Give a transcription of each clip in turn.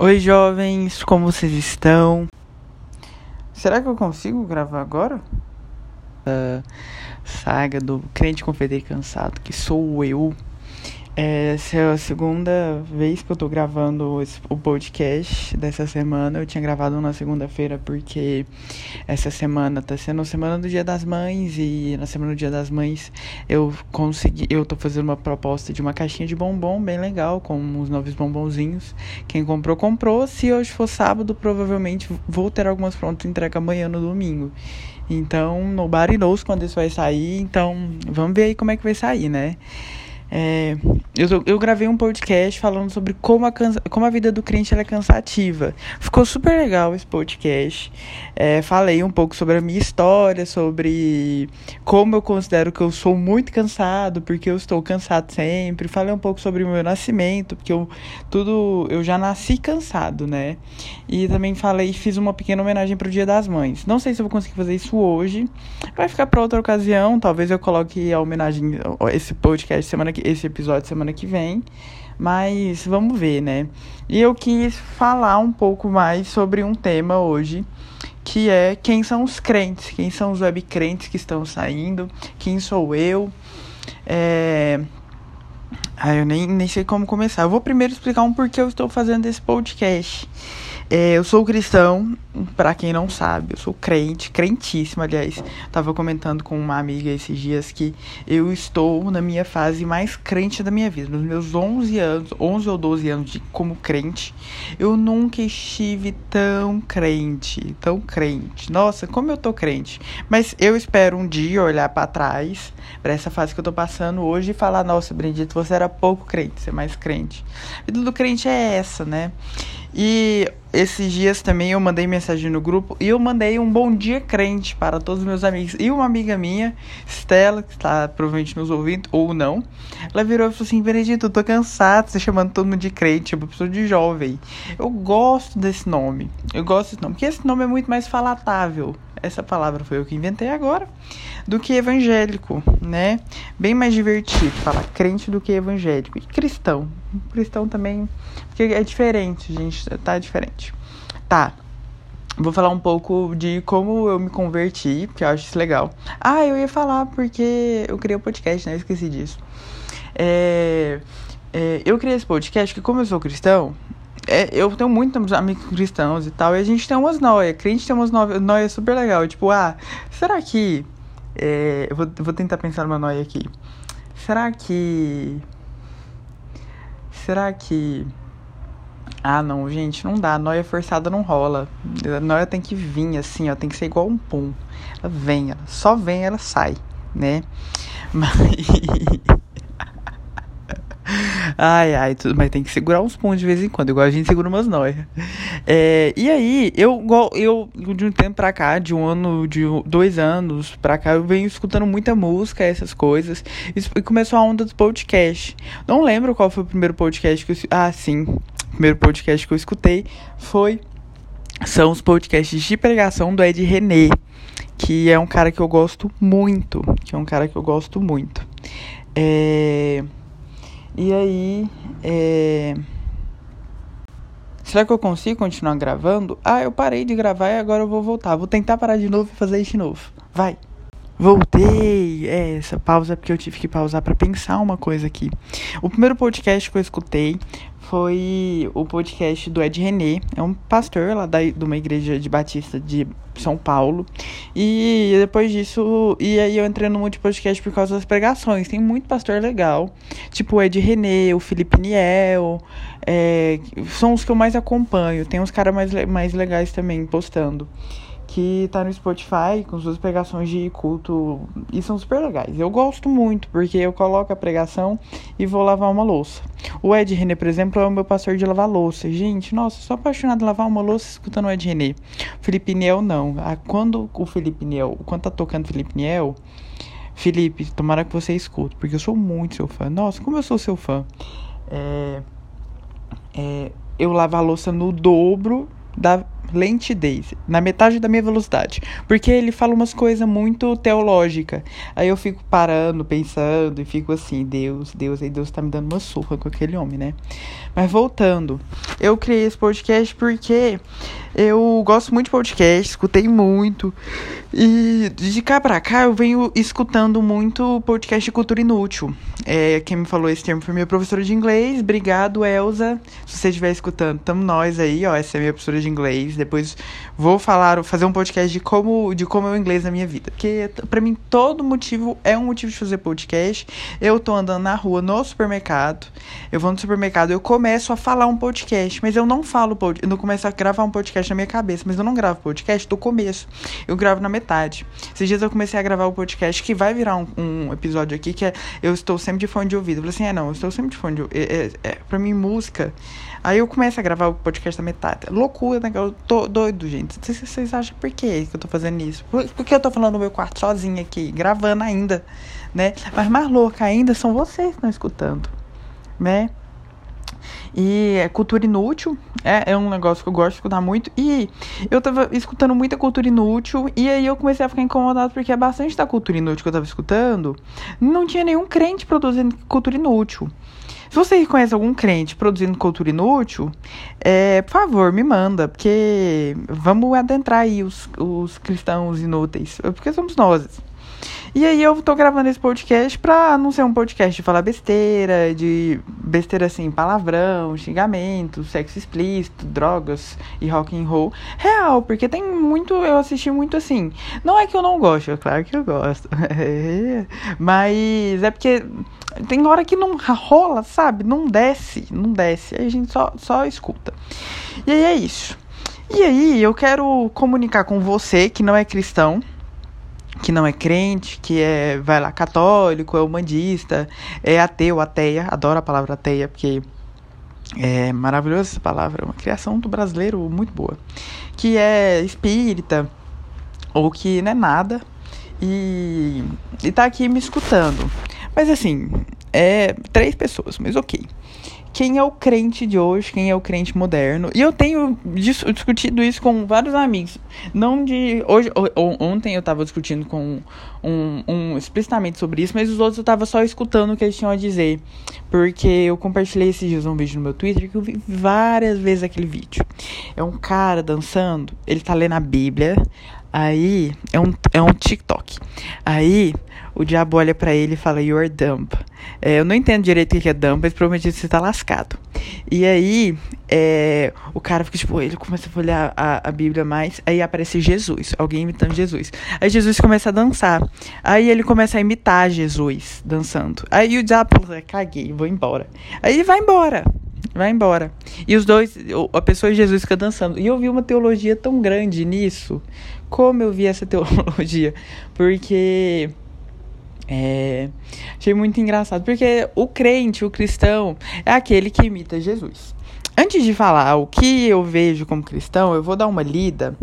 Oi, jovens, como vocês estão? Será que eu consigo gravar agora? Uh, saga do crente confeiteiro cansado, que sou eu. Essa é a segunda vez que eu tô gravando o podcast dessa semana. Eu tinha gravado na segunda-feira porque essa semana tá sendo a semana do Dia das Mães e na semana do Dia das Mães eu consegui, eu tô fazendo uma proposta de uma caixinha de bombom bem legal com uns novos bombonzinhos. Quem comprou comprou. Se hoje for sábado, provavelmente vou ter algumas prontas entrega amanhã no domingo. Então, nobody knows quando isso vai sair, então vamos ver aí como é que vai sair, né? É, eu, eu gravei um podcast falando sobre como a, como a vida do crente é cansativa. Ficou super legal esse podcast. É, falei um pouco sobre a minha história, sobre como eu considero que eu sou muito cansado, porque eu estou cansado sempre. Falei um pouco sobre o meu nascimento, porque eu tudo eu já nasci cansado, né? E também falei, fiz uma pequena homenagem para o Dia das Mães. Não sei se eu vou conseguir fazer isso hoje. Vai ficar para outra ocasião. Talvez eu coloque a homenagem, esse podcast semana que esse episódio semana que vem, mas vamos ver, né? E eu quis falar um pouco mais sobre um tema hoje, que é quem são os crentes, quem são os web crentes que estão saindo, quem sou eu. É... Ah, eu nem, nem sei como começar. Eu vou primeiro explicar um porquê eu estou fazendo esse podcast. É, eu sou cristão, para quem não sabe, eu sou crente, crentíssimo, aliás. Tava comentando com uma amiga esses dias que eu estou na minha fase mais crente da minha vida. Nos meus 11 anos, 11 ou 12 anos de como crente, eu nunca estive tão crente, tão crente. Nossa, como eu tô crente. Mas eu espero um dia olhar para trás, para essa fase que eu tô passando hoje e falar: "Nossa, Bendito, você era pouco crente, você é mais crente". A vida do crente é essa, né? E esses dias também eu mandei mensagem no grupo e eu mandei um bom dia crente para todos os meus amigos. E uma amiga minha, Stella, que está provavelmente nos ouvindo, ou não, ela virou e falou assim: Benedito, eu tô cansado de você chamando todo mundo de crente, uma pessoa de jovem. Eu gosto desse nome. Eu gosto desse nome, porque esse nome é muito mais falatável. Essa palavra foi eu que inventei agora do que evangélico, né? Bem mais divertido falar crente do que evangélico. E cristão. Cristão também, porque é diferente, gente, tá diferente. Tá. Vou falar um pouco de como eu me converti, porque eu acho isso legal. Ah, eu ia falar porque eu criei o um podcast, né? Eu esqueci disso. É, é, eu criei esse podcast que, como eu sou cristão, é, eu tenho muitos amigos cristãos e tal, e a gente tem umas noias. Crente tem umas noias super legal. Tipo, ah, será que é, eu vou, vou tentar pensar numa noia aqui. Será que. Será que. Ah, não, gente, não dá. Noia forçada não rola. A noia tem que vir assim, ó. Tem que ser igual um pum. Ela vem, ela só vem, ela sai, né? Mas. Ai, ai, tudo, mas tem que segurar uns pontos de vez em quando, igual a gente segura umas noias. É, e aí, eu, eu, de um tempo pra cá, de um ano, de dois anos pra cá, eu venho escutando muita música, essas coisas. E começou a onda dos podcasts. Não lembro qual foi o primeiro podcast que eu. Ah, sim. O primeiro podcast que eu escutei foi. São os podcasts de pregação do Ed René, que é um cara que eu gosto muito. Que é um cara que eu gosto muito. É. E aí, é... será que eu consigo continuar gravando? Ah, eu parei de gravar e agora eu vou voltar. Vou tentar parar de novo e fazer isso de novo. Vai. Voltei! É, essa pausa é porque eu tive que pausar para pensar uma coisa aqui. O primeiro podcast que eu escutei foi o podcast do Ed René, é um pastor lá da, de uma igreja de Batista de São Paulo. E depois disso, e aí eu entrei no monte de podcast por causa das pregações. Tem muito pastor legal, tipo o Ed René, o Felipe Niel, é, são os que eu mais acompanho. Tem uns caras mais, mais legais também postando que tá no Spotify com suas pregações de culto e são super legais. Eu gosto muito porque eu coloco a pregação e vou lavar uma louça. O Ed René, por exemplo, é o meu pastor de lavar louça. Gente, nossa, sou apaixonado em lavar uma louça escutando o Ed René. Felipe Niel não. Ah, quando o Felipe Niel, quando tá tocando Felipe Niel, Felipe, tomara que você escute, porque eu sou muito seu fã. Nossa, como eu sou seu fã. É, é, eu lavo a louça no dobro da lentidez, na metade da minha velocidade. Porque ele fala umas coisas muito teológicas. Aí eu fico parando, pensando e fico assim, Deus, Deus, aí Deus tá me dando uma surra com aquele homem, né? Mas voltando, eu criei esse podcast porque eu gosto muito de podcast, escutei muito. E de cá pra cá eu venho escutando muito podcast de cultura inútil. É, quem me falou esse termo foi minha professora de inglês. Obrigado, Elza. Se você estiver escutando, tamo nós aí, ó. Essa é minha professora de inglês. Depois vou falar, fazer um podcast de como, de como é o inglês na minha vida. Porque para mim todo motivo é um motivo de fazer podcast. Eu tô andando na rua, no supermercado. Eu vou no supermercado, eu começo a falar um podcast, mas eu não falo, eu não começo a gravar um podcast na minha cabeça, mas eu não gravo podcast do começo. Eu gravo na metade. Esses dias eu comecei a gravar o podcast que vai virar um, um episódio aqui que é Eu estou sempre de fone de ouvido. Eu falei assim: é, não, eu estou sempre de fone de ouvido. É, é, é, pra mim, música. Aí eu começo a gravar o podcast da metade. Loucura, né? Eu tô doido, gente. Vocês acham por que eu tô fazendo isso? Por, por que eu tô falando no meu quarto sozinho aqui, gravando ainda, né? Mas mais louca ainda são vocês que estão escutando, né? E é cultura inútil, é, é um negócio que eu gosto de escutar muito. E eu tava escutando muita cultura inútil, e aí eu comecei a ficar incomodado porque é bastante da cultura inútil que eu tava escutando. Não tinha nenhum crente produzindo cultura inútil. Se você conhece algum crente produzindo cultura inútil, é, por favor, me manda, porque vamos adentrar aí os, os cristãos inúteis, porque somos nós. E aí eu tô gravando esse podcast pra não ser um podcast de falar besteira, de besteira assim, palavrão, xingamento, sexo explícito, drogas e rock and roll. Real, porque tem muito, eu assisti muito assim. Não é que eu não gosto, é claro que eu gosto. Mas é porque tem hora que não rola, sabe? Não desce, não desce. Aí a gente só, só escuta. E aí é isso. E aí eu quero comunicar com você que não é cristão que não é crente, que é, vai lá, católico, é humanista, é ateu, ateia, adoro a palavra ateia, porque é maravilhosa essa palavra, uma criação do brasileiro muito boa, que é espírita, ou que não é nada, e, e tá aqui me escutando. Mas assim, é três pessoas, mas ok quem é o crente de hoje, quem é o crente moderno. E eu tenho dis discutido isso com vários amigos. Não de. Hoje, ontem eu estava discutindo com um, um, explicitamente sobre isso, mas os outros eu estava só escutando o que eles tinham a dizer. Porque eu compartilhei esses dias um vídeo no meu Twitter que eu vi várias vezes aquele vídeo. É um cara dançando, ele tá lendo a Bíblia. Aí é um, é um TikTok. Aí o diabo olha para ele e fala, You're dumb. É, eu não entendo direito o que é dumb, mas provavelmente você tá lascado. E aí é, o cara fica tipo, ele começa a olhar a, a Bíblia mais, aí aparece Jesus, alguém imitando Jesus. Aí Jesus começa a dançar. Aí ele começa a imitar Jesus dançando. Aí o diabo fala, caguei, vou embora. Aí ele vai embora vai embora. E os dois, a pessoa e Jesus fica dançando. E eu vi uma teologia tão grande nisso como eu vi essa teologia, porque é, achei muito engraçado, porque o crente, o cristão, é aquele que imita Jesus. Antes de falar o que eu vejo como cristão, eu vou dar uma lida,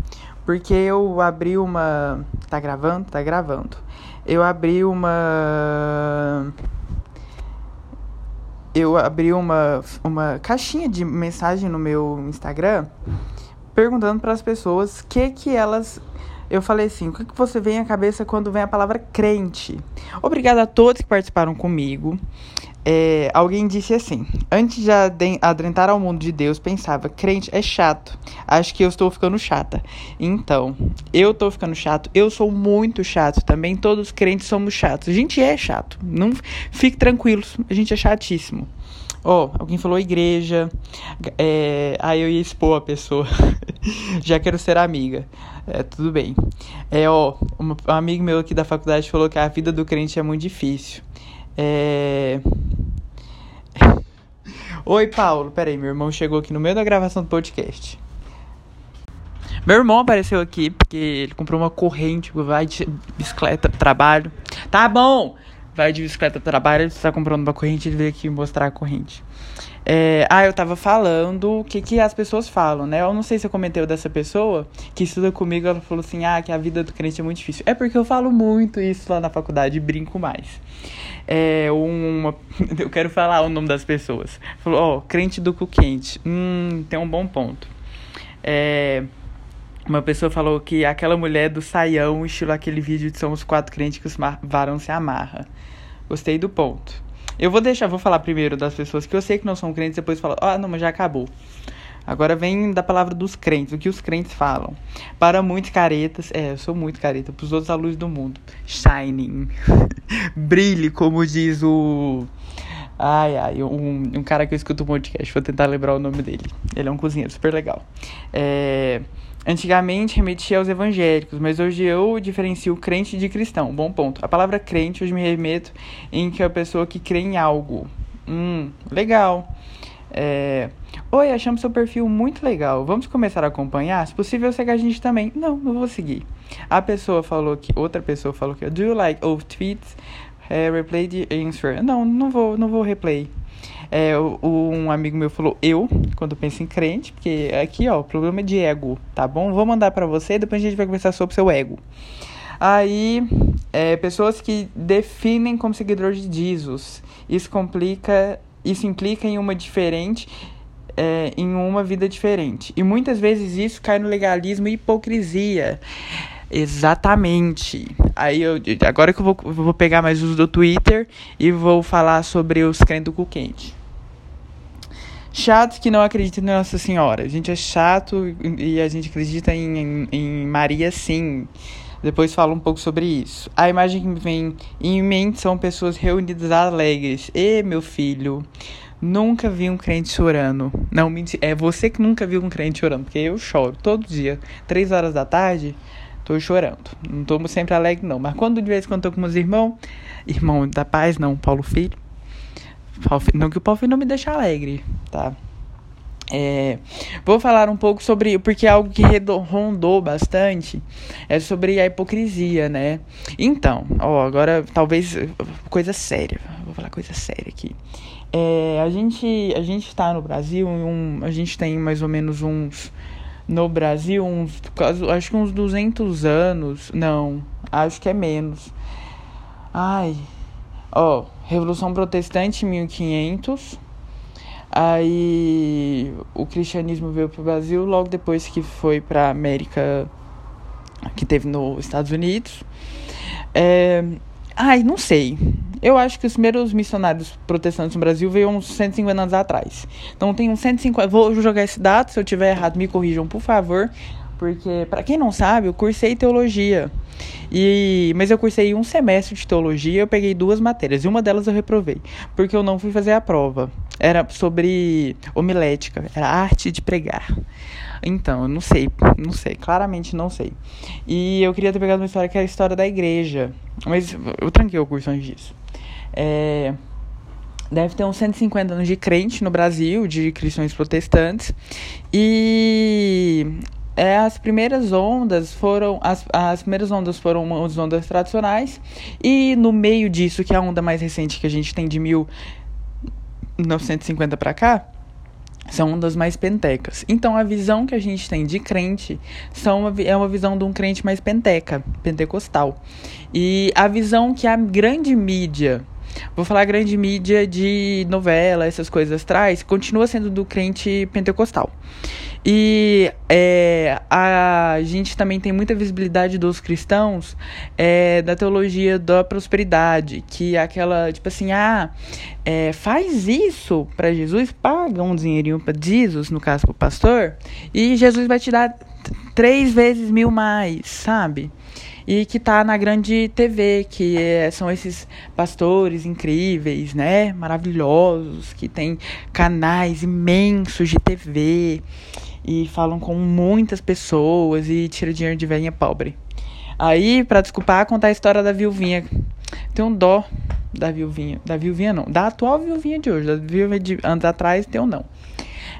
porque eu abri uma. Tá gravando? Tá gravando. Eu abri uma. Eu abri uma, uma caixinha de mensagem no meu Instagram perguntando para as pessoas que que elas eu falei assim: o que, que você vem à cabeça quando vem a palavra crente? Obrigada a todos que participaram comigo. É, alguém disse assim: antes de adentrar ao mundo de Deus, pensava, crente é chato. Acho que eu estou ficando chata. Então, eu estou ficando chato. Eu sou muito chato também. Todos os crentes somos chatos. A gente é chato. Não fique tranquilos. A gente é chatíssimo. Ó, oh, alguém falou igreja. É, aí eu ia expor a pessoa. Já quero ser amiga. É, tudo bem. É, ó, um, amigo meu aqui da faculdade falou que a vida do crente é muito difícil. É. Oi, Paulo. Peraí, meu irmão chegou aqui no meio da gravação do podcast. Meu irmão apareceu aqui porque ele comprou uma corrente, vai de bicicleta pro trabalho. Tá bom! vai de bicicleta pro trabalho, ele está comprando uma corrente, ele veio aqui mostrar a corrente. É, ah, eu tava falando o que, que as pessoas falam, né? Eu não sei se eu comentei dessa pessoa que estuda comigo, ela falou assim, ah, que a vida do crente é muito difícil. É porque eu falo muito isso lá na faculdade e brinco mais. É, uma, eu quero falar o nome das pessoas. Falou, ó, oh, crente do cu quente. Hum, tem um bom ponto. É, Uma pessoa falou que aquela mulher do saião, estilo aquele vídeo de São os Quatro Crentes que os varão se amarra. Gostei do ponto. Eu vou deixar, vou falar primeiro das pessoas que eu sei que não são crentes, depois falar, ah, não, mas já acabou. Agora vem da palavra dos crentes, o que os crentes falam. Para muitos caretas, é, eu sou muito careta, para os outros a luz do mundo. Shining. Brilhe, como diz o. Ai, ai, um, um cara que eu escuto um podcast, vou tentar lembrar o nome dele. Ele é um cozinheiro super legal. É, antigamente remetia aos evangélicos, mas hoje eu diferencio crente de cristão. Bom ponto. A palavra crente hoje me remeto em que é a pessoa que crê em algo. Hum, legal. É, Oi, achamos seu perfil muito legal. Vamos começar a acompanhar? Se possível, segue a gente também. Não, não vou seguir. A pessoa falou que. Outra pessoa falou que. Do you like old tweets? É, replay the answer. Não, não vou, não vou replay. É, um amigo meu falou eu, quando penso em crente, porque aqui, ó, o problema é de ego, tá bom? Vou mandar para você e depois a gente vai conversar sobre seu ego. Aí, é, pessoas que definem como seguidor de Jesus. Isso complica, isso implica em uma diferente é, em uma vida diferente. E muitas vezes isso cai no legalismo e hipocrisia. Exatamente. Aí eu agora que eu vou, vou pegar mais os do Twitter e vou falar sobre os crentes do cu quente. Chatos que não acreditam em Nossa Senhora. A gente é chato e a gente acredita em, em, em Maria sim. Depois falo um pouco sobre isso. A imagem que me vem em mente são pessoas reunidas alegres. E meu filho, Nunca vi um crente chorando. Não, mentira. É você que nunca viu um crente chorando, porque eu choro todo dia. Três horas da tarde, tô chorando. Não tô sempre alegre, não. Mas quando de vez em quando tô com meus irmãos, irmão da paz, não, Paulo Filho. Não que o Paulo Filho não me deixa alegre, tá? É, vou falar um pouco sobre, porque é algo que rondou bastante, é sobre a hipocrisia, né? Então, ó, agora talvez coisa séria, vou falar coisa séria aqui. É, a gente a gente está no Brasil, um, a gente tem mais ou menos uns no Brasil uns acho que uns 200 anos, não, acho que é menos. Ai. Ó, Revolução Protestante 1500. Aí o cristianismo veio para o Brasil logo depois que foi para América que teve nos Estados Unidos. É, ai, não sei. Eu acho que os primeiros missionários protestantes no Brasil veio uns 150 anos atrás. Então tem uns 150. Vou jogar esse dado, se eu tiver errado, me corrijam, por favor. Porque, para quem não sabe, eu cursei teologia. E, mas eu cursei um semestre de teologia, eu peguei duas matérias, e uma delas eu reprovei, porque eu não fui fazer a prova. Era sobre homilética, era arte de pregar. Então, eu não sei, não sei, claramente não sei. E eu queria ter pegado uma história que era a história da igreja, mas eu tranquei o curso antes disso. É, deve ter uns 150 anos de crente no Brasil, de cristãos protestantes. E é, as primeiras ondas foram as, as primeiras ondas foram as ondas tradicionais e no meio disso que é a onda mais recente que a gente tem de 1950 para cá são ondas mais pentecas. Então a visão que a gente tem de crente são uma, é uma visão de um crente mais penteca, pentecostal. E a visão que a grande mídia Vou falar grande mídia de novela, essas coisas traz, continua sendo do crente pentecostal. E é, a gente também tem muita visibilidade dos cristãos é, da teologia da prosperidade, que é aquela, tipo assim, ah, é, faz isso para Jesus, paga um dinheirinho para Jesus, no caso para pastor, e Jesus vai te dar três vezes mil mais, sabe? e que está na grande TV, que é, são esses pastores incríveis, né? Maravilhosos, que tem canais imensos de TV e falam com muitas pessoas e tira dinheiro de velhinha pobre. Aí, para desculpar, contar a história da viuvinha. Tem um dó da viuvinha. Da viuvinha não. Da atual viuvinha de hoje. Da viuvinha de anos atrás tem um não.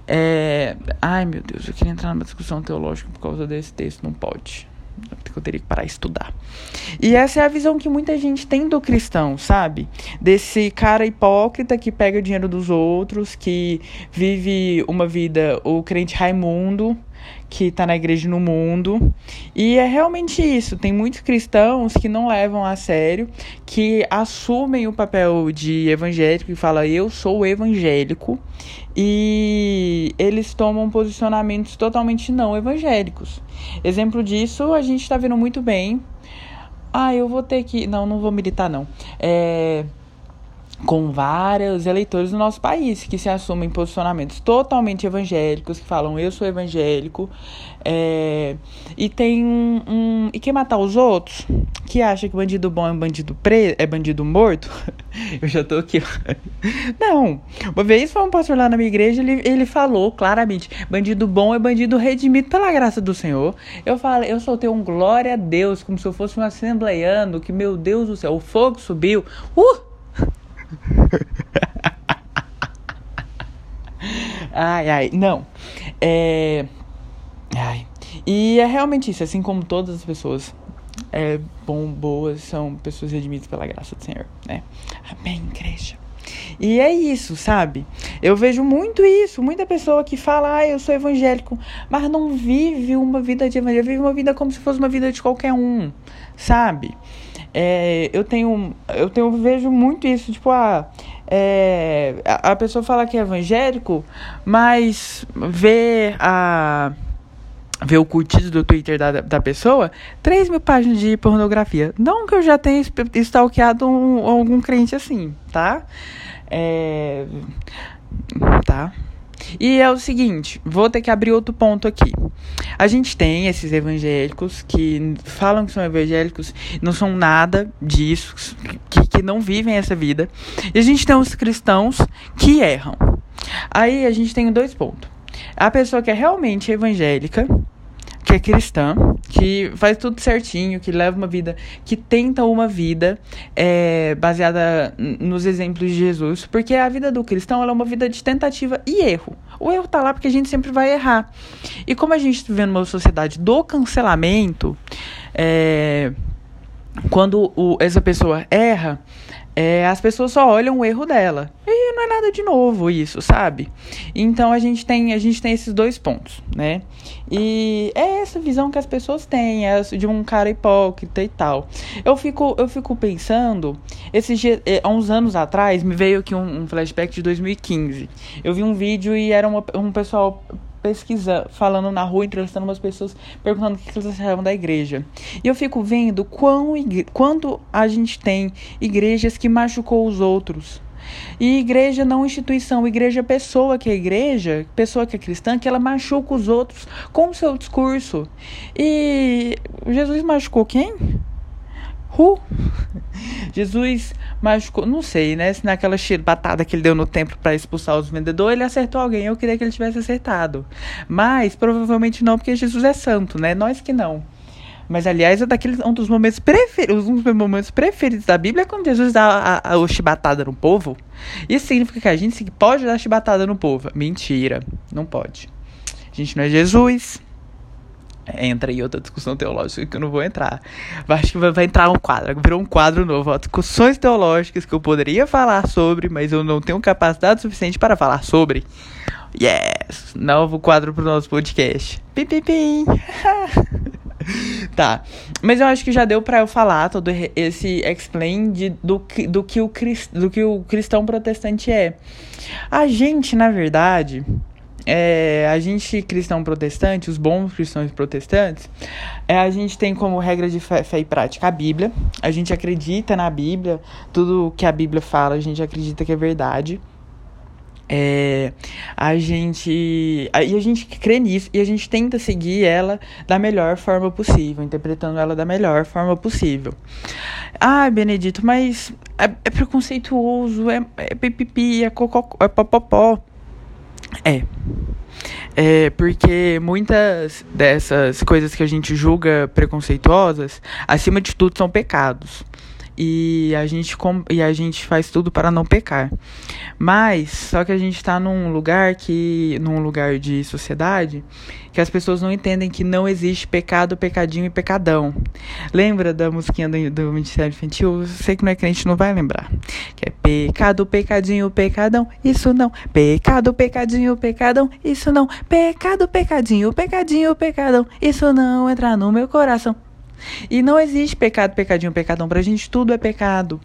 É... Ai, meu Deus, eu queria entrar numa discussão teológica por causa desse texto. Não pode eu teria que parar e estudar. E essa é a visão que muita gente tem do cristão, sabe? Desse cara hipócrita que pega o dinheiro dos outros, que vive uma vida, o crente Raimundo, que tá na igreja no mundo. E é realmente isso. Tem muitos cristãos que não levam a sério, que assumem o papel de evangélico e falam, eu sou evangélico. E eles tomam posicionamentos totalmente não evangélicos. Exemplo disso, a gente tá vendo muito bem. Ah, eu vou ter que. Não, não vou militar, não. É com vários eleitores do nosso país que se assumem posicionamentos totalmente evangélicos, que falam eu sou evangélico, é, e tem um, E quer matar os outros? Que acha que bandido bom é bandido preso, é bandido morto? Eu já tô aqui. Não. Uma vez foi um pastor lá na minha igreja, ele, ele falou claramente: bandido bom é bandido redimido pela graça do Senhor. Eu falei, eu soltei um glória a Deus, como se eu fosse um assembleiano, que meu Deus do céu, o fogo subiu. Uh! ai, ai, não. É. Ai. E é realmente isso, assim como todas as pessoas é, bom, boas são pessoas redimidas pela graça do Senhor, né? Amém, igreja. E é isso, sabe? Eu vejo muito isso, muita pessoa que fala, ah, eu sou evangélico, mas não vive uma vida de evangélico, vive uma vida como se fosse uma vida de qualquer um, sabe? É, eu tenho, eu tenho, vejo muito isso, tipo, ah, é, a, a pessoa fala que é evangélico, mas vê a ver o curtido do Twitter da, da pessoa, 3 mil páginas de pornografia. Não que eu já tenha stalkeado um, algum crente assim, tá? É, tá? E é o seguinte, vou ter que abrir outro ponto aqui. A gente tem esses evangélicos que falam que são evangélicos, não são nada disso, que, que não vivem essa vida. E a gente tem os cristãos que erram. Aí a gente tem dois pontos. A pessoa que é realmente evangélica, que é cristã, que faz tudo certinho, que leva uma vida, que tenta uma vida é, baseada nos exemplos de Jesus, porque a vida do cristão é uma vida de tentativa e erro. O erro tá lá porque a gente sempre vai errar. E como a gente vive numa sociedade do cancelamento, é, quando o, essa pessoa erra, é, as pessoas só olham o erro dela. E não é nada de novo isso, sabe? Então a gente tem, a gente tem esses dois pontos, né? E é essa visão que as pessoas têm, é de um cara hipócrita e tal. Eu fico, eu fico pensando, esses dias, é, há uns anos atrás, me veio aqui um, um flashback de 2015. Eu vi um vídeo e era uma, um pessoal pesquisa, falando na rua, entrevistando umas pessoas, perguntando o que eles achavam da igreja. E eu fico vendo quão, quanto a gente tem igrejas que machucou os outros. E igreja não instituição, igreja pessoa que é igreja, pessoa que é cristã, que ela machuca os outros com o seu discurso. E Jesus machucou quem? Ru. Jesus machucou, não sei, né? Se naquela batada que ele deu no templo para expulsar os vendedores, ele acertou alguém. Eu queria que ele tivesse acertado. Mas provavelmente não, porque Jesus é santo, né? Nós que não. Mas, aliás, é daqueles, um dos momentos preferidos, um dos momentos preferidos da Bíblia é quando Jesus dá a, a, a chibatada no povo. Isso significa que a gente pode dar chibatada no povo. Mentira, não pode. A gente não é Jesus entra em outra discussão teológica que eu não vou entrar. Acho que vai entrar um quadro, virou um quadro novo, ó, discussões teológicas que eu poderia falar sobre, mas eu não tenho capacidade suficiente para falar sobre. Yes! Novo quadro pro nosso podcast. Pim, pim, pim. tá, mas eu acho que já deu para eu falar todo esse explain de, do, do, que o, do que o cristão protestante é. A gente, na verdade, é, a gente cristão protestante, os bons cristãos protestantes, é, a gente tem como regra de fé, fé, e prática a Bíblia. A gente acredita na Bíblia, tudo que a Bíblia fala, a gente acredita que é verdade. É, a gente e a gente crê nisso e a gente tenta seguir ela da melhor forma possível, interpretando ela da melhor forma possível. Ah, Benedito, mas é, é preconceituoso, é, é pipipi, é cocó, é popopó. É. É porque muitas dessas coisas que a gente julga preconceituosas, acima de tudo, são pecados. E a gente e a gente faz tudo para não pecar. Mas só que a gente está num lugar que num lugar de sociedade que as pessoas não entendem que não existe pecado, pecadinho e pecadão. Lembra da musiquinha do, do Ministério Infantil? Sei que não é crente, não vai lembrar. Que é pecado, pecadinho, pecadão, isso não. Pecado, pecadinho, pecadão, isso não. Pecado, pecadinho, pecadinho, pecadão, isso não entra no meu coração. E não existe pecado, pecadinho, pecadão. Pra gente tudo é pecado.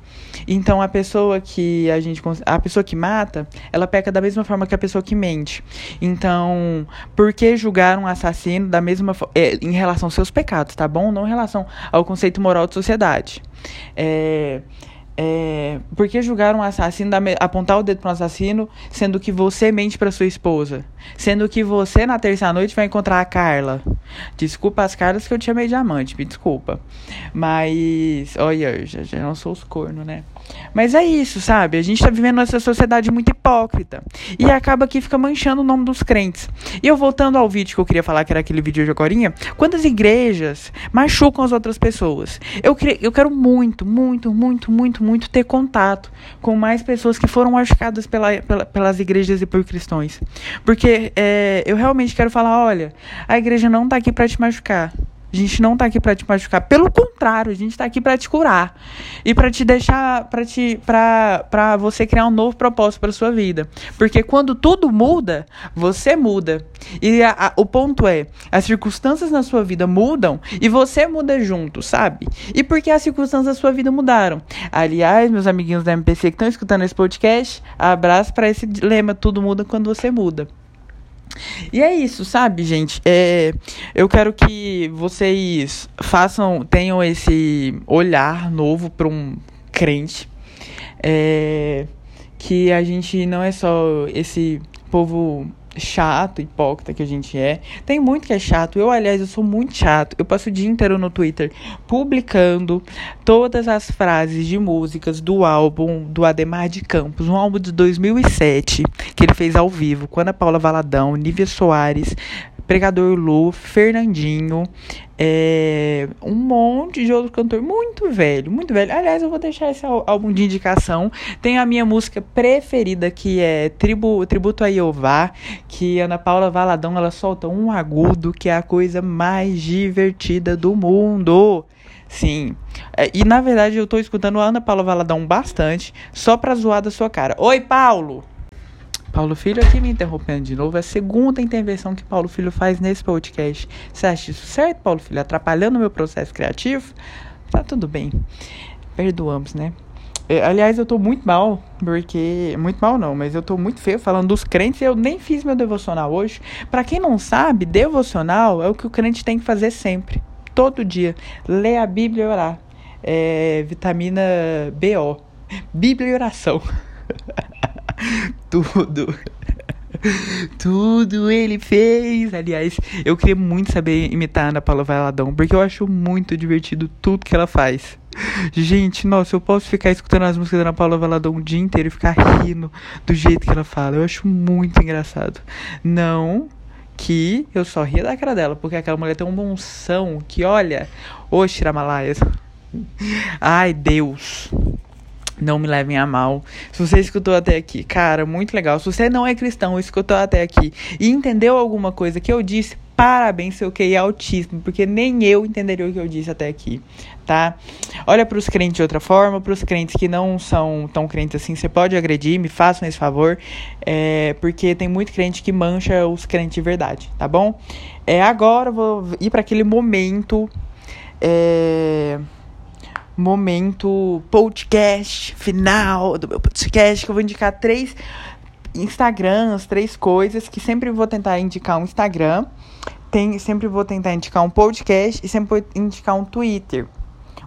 Então a pessoa que a gente a pessoa que mata, ela peca da mesma forma que a pessoa que mente. Então, por que julgar um assassino da mesma é, em relação aos seus pecados, tá bom? Não em relação ao conceito moral de sociedade. É, é, por que julgar um assassino, apontar o dedo para um assassino, sendo que você mente para sua esposa? Sendo que você, na terça noite, vai encontrar a Carla. Desculpa as caras que eu te chamei de amante, me desculpa. Mas, olha, já, já não sou os cornos, né? Mas é isso, sabe? A gente tá vivendo nessa sociedade muito hipócrita. E acaba que fica manchando o nome dos crentes. E eu voltando ao vídeo que eu queria falar, que era aquele vídeo de agorinha, quantas igrejas machucam as outras pessoas? Eu, eu quero muito, muito, muito, muito, muito ter contato com mais pessoas que foram machucadas pela, pela, pelas igrejas e por cristãos. Porque é, eu realmente quero falar, olha, a igreja não tá aqui para te machucar. A gente não tá aqui para te machucar, pelo contrário, a gente tá aqui para te curar e para te deixar para te para para você criar um novo propósito para sua vida. Porque quando tudo muda, você muda. E a, a, o ponto é, as circunstâncias na sua vida mudam e você muda junto, sabe? E porque as circunstâncias da sua vida mudaram. Aliás, meus amiguinhos da MPC que estão escutando esse podcast, abraço para esse lema tudo muda quando você muda. E é isso, sabe, gente? É, eu quero que vocês façam, tenham esse olhar novo para um crente. É, que a gente não é só esse povo chato, hipócrita que a gente é. Tem muito que é chato. Eu, aliás, eu sou muito chato. Eu passo o dia inteiro no Twitter publicando todas as frases de músicas do álbum do Ademar de Campos, um álbum de 2007 que ele fez ao vivo com Ana Paula Valadão, Nívia Soares, Pregador Lu, Fernandinho, é, um monte de outro cantor muito velho, muito velho. Aliás, eu vou deixar esse álbum de indicação. Tem a minha música preferida que é Tribu, Tributo a Jeová, que Ana Paula Valadão ela solta um agudo que é a coisa mais divertida do mundo. Sim. É, e na verdade eu tô escutando a Ana Paula Valadão bastante, só pra zoar da sua cara. Oi, Paulo! Paulo Filho aqui me interrompendo de novo. É a segunda intervenção que Paulo Filho faz nesse podcast. Você acha isso certo, Paulo Filho? Atrapalhando o meu processo criativo? Tá tudo bem. Perdoamos, né? É, aliás, eu tô muito mal, porque. Muito mal não, mas eu tô muito feio falando dos crentes eu nem fiz meu devocional hoje. Para quem não sabe, devocional é o que o crente tem que fazer sempre. Todo dia. Ler a Bíblia e orar. É, vitamina BO. Bíblia e oração. Tudo. Tudo ele fez. Aliás, eu queria muito saber imitar a Ana Paula Valadão, porque eu acho muito divertido tudo que ela faz. Gente, nossa, eu posso ficar escutando as músicas da Ana Paula Valadão o dia inteiro e ficar rindo do jeito que ela fala. Eu acho muito engraçado. Não que eu só ria da cara dela, porque aquela mulher tem um som que, olha, ô Shiramalaias. Ai, Deus. Não me levem a mal. Se você escutou até aqui, cara, muito legal. Se você não é cristão, escutou até aqui e entendeu alguma coisa que eu disse, parabéns, seu é autismo, porque nem eu entenderia o que eu disse até aqui, tá? Olha para os crentes de outra forma, para os crentes que não são tão crentes assim, você pode agredir, me façam esse favor, é, porque tem muito crente que mancha os crentes de verdade, tá bom? É, agora eu vou ir para aquele momento. É momento podcast final do meu podcast, que eu vou indicar três Instagrams, três coisas, que sempre vou tentar indicar um Instagram, tem, sempre vou tentar indicar um podcast e sempre vou indicar um Twitter.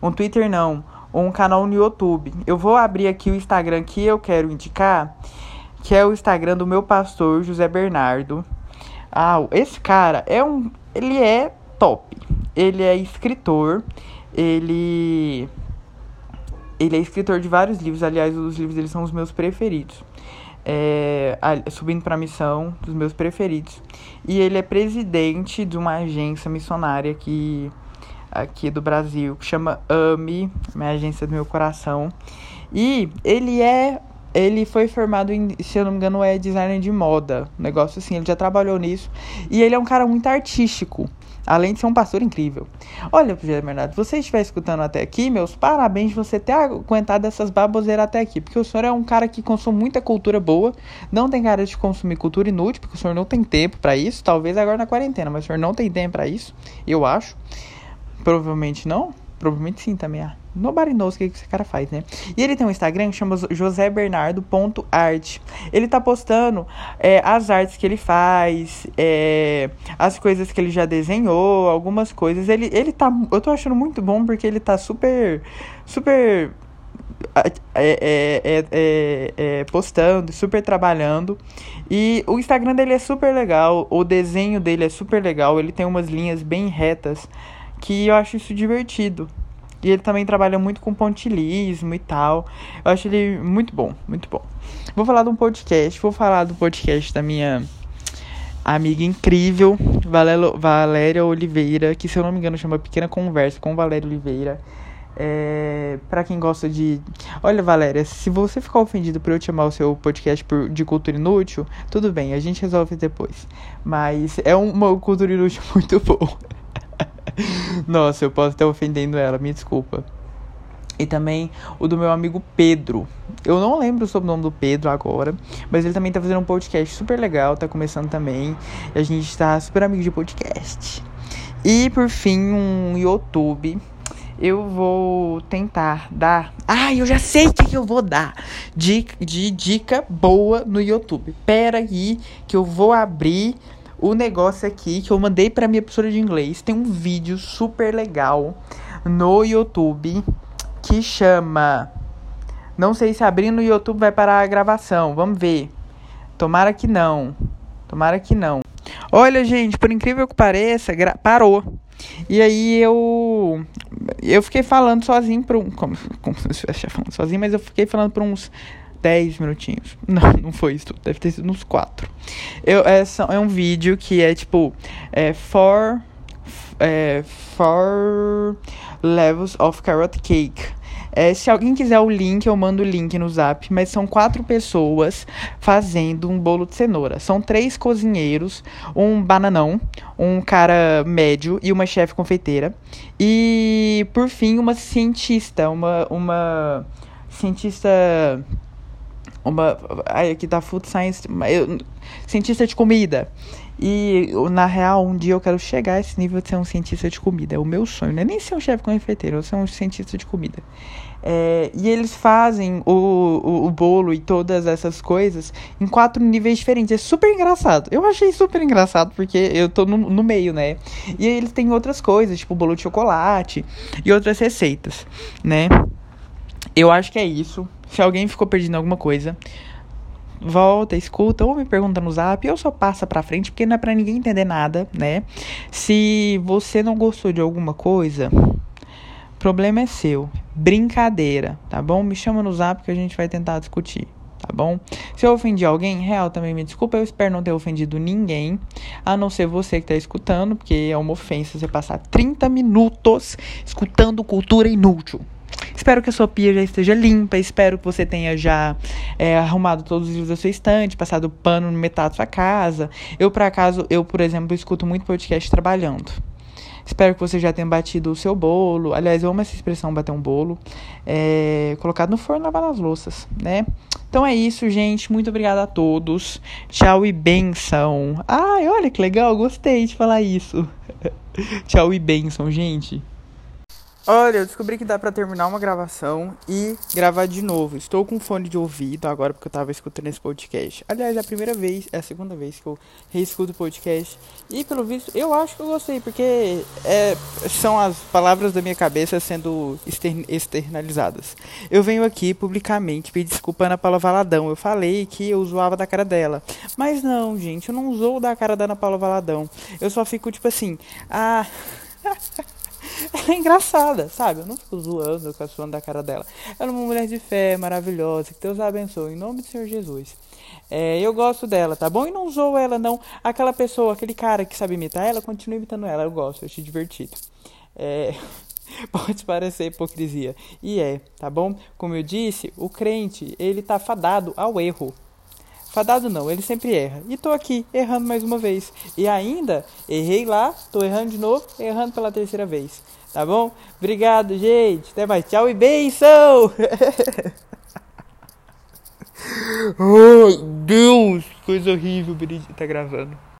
Um Twitter não, um canal no YouTube. Eu vou abrir aqui o Instagram que eu quero indicar, que é o Instagram do meu pastor José Bernardo. Ah, esse cara é um, ele é top. Ele é escritor, ele ele é escritor de vários livros, aliás, os livros dele são os meus preferidos. É, subindo para a missão, dos meus preferidos. E ele é presidente de uma agência missionária que aqui do Brasil, que chama AMI, minha agência do meu coração. E ele é ele foi formado em, se eu não me engano, é designer de moda. Um negócio assim, ele já trabalhou nisso. E ele é um cara muito artístico. Além de ser um pastor incrível. Olha, Bernardo, você estiver escutando até aqui, meus parabéns você ter aguentado essas baboseiras até aqui. Porque o senhor é um cara que consome muita cultura boa. Não tem cara de consumir cultura inútil, porque o senhor não tem tempo para isso. Talvez agora na quarentena, mas o senhor não tem tempo para isso. Eu acho. Provavelmente não. Provavelmente sim também. Ah, nobody knows o que esse cara faz, né? E ele tem um Instagram que chama josébernardo.art. Ele tá postando é, as artes que ele faz, é, as coisas que ele já desenhou, algumas coisas. Ele, ele tá. Eu tô achando muito bom porque ele tá super. Super. É, é, é, é, postando, super trabalhando. E o Instagram dele é super legal, o desenho dele é super legal, ele tem umas linhas bem retas que eu acho isso divertido. E ele também trabalha muito com pontilismo e tal. Eu acho ele muito bom, muito bom. Vou falar de um podcast, vou falar do podcast da minha amiga incrível, Valéria Oliveira, que se eu não me engano chama Pequena Conversa com Valéria Oliveira. É, para quem gosta de. Olha, Valéria, se você ficar ofendido por eu chamar o seu podcast por, de cultura inútil, tudo bem, a gente resolve depois. Mas é uma cultura inútil muito boa. Nossa, eu posso estar ofendendo ela, me desculpa. E também o do meu amigo Pedro. Eu não lembro o nome do Pedro agora, mas ele também tá fazendo um podcast super legal, tá começando também. E a gente tá super amigo de podcast. E por fim, um YouTube. Eu vou tentar dar. Ah, eu já sei o que, que eu vou dar de, de dica boa no YouTube. Pera aí, que eu vou abrir o negócio aqui que eu mandei para minha professora de inglês. Tem um vídeo super legal no YouTube que chama. Não sei se abrindo no YouTube vai parar a gravação. Vamos ver. Tomara que não. Tomara que não. Olha, gente, por incrível que pareça, parou. E aí eu eu fiquei falando sozinho por um como, como se eu estivesse falando sozinho, mas eu fiquei falando por uns 10 minutinhos. Não, não foi isso Deve ter sido uns 4. Eu, é, é um vídeo que é tipo. É, four, é, four levels of carrot cake. É, se alguém quiser o link, eu mando o link no zap. Mas são quatro pessoas fazendo um bolo de cenoura. São três cozinheiros, um bananão, um cara médio e uma chefe confeiteira. E, por fim, uma cientista, uma, uma cientista uma ai, aqui da Food Science, eu, cientista de comida. E na real, um dia eu quero chegar a esse nível de ser um cientista de comida. É o meu sonho. Não é nem ser um chefe confeiteiro, eu ser um cientista de comida. É, e eles fazem o, o, o, bolo e todas essas coisas em quatro níveis diferentes. É super engraçado. Eu achei super engraçado porque eu tô no, no meio, né? E eles têm outras coisas, tipo bolo de chocolate e outras receitas, né? Eu acho que é isso. Se alguém ficou perdendo alguma coisa, volta, escuta ou me pergunta no zap, ou só passa pra frente, porque não é pra ninguém entender nada, né? Se você não gostou de alguma coisa, problema é seu. Brincadeira, tá bom? Me chama no zap que a gente vai tentar discutir. Tá bom? Se eu ofendi alguém, real também me desculpa. Eu espero não ter ofendido ninguém, a não ser você que tá escutando, porque é uma ofensa você passar 30 minutos escutando cultura inútil. Espero que a sua pia já esteja limpa. Espero que você tenha já é, arrumado todos os livros da sua estante, passado pano no metade da sua casa. Eu, por acaso, eu, por exemplo, escuto muito podcast trabalhando. Espero que você já tenha batido o seu bolo. Aliás, eu amo essa expressão bater um bolo. É, colocado no forno lavar as louças, né? Então é isso, gente. Muito obrigada a todos. Tchau e benção. Ai, olha que legal, gostei de falar isso. Tchau e benção, gente. Olha, eu descobri que dá para terminar uma gravação e gravar de novo. Estou com fone de ouvido agora porque eu tava escutando esse podcast. Aliás, é a primeira vez, é a segunda vez que eu reescuto o podcast. E pelo visto, eu acho que eu gostei, porque é, são as palavras da minha cabeça sendo externalizadas. Eu venho aqui publicamente pedir desculpa Ana Paula Valadão. Eu falei que eu zoava da cara dela. Mas não, gente, eu não zoo da cara da Ana Paula Valadão. Eu só fico tipo assim, ah. Ela é engraçada, sabe? Eu não fico zoando, com a zoando da cara dela. Ela é uma mulher de fé, maravilhosa. Que Deus a abençoe. Em nome do Senhor Jesus. É, eu gosto dela, tá bom? E não zoo ela, não. Aquela pessoa, aquele cara que sabe imitar ela, continua imitando ela. Eu gosto, eu acho divertido. É. Pode parecer hipocrisia. E é, tá bom? Como eu disse, o crente, ele tá fadado ao erro. Fadado não, ele sempre erra. E tô aqui, errando mais uma vez. E ainda, errei lá, tô errando de novo, errando pela terceira vez. Tá bom? Obrigado, gente. Até mais. Tchau e benção! Ai, Deus! Coisa horrível, Benedito tá gravando.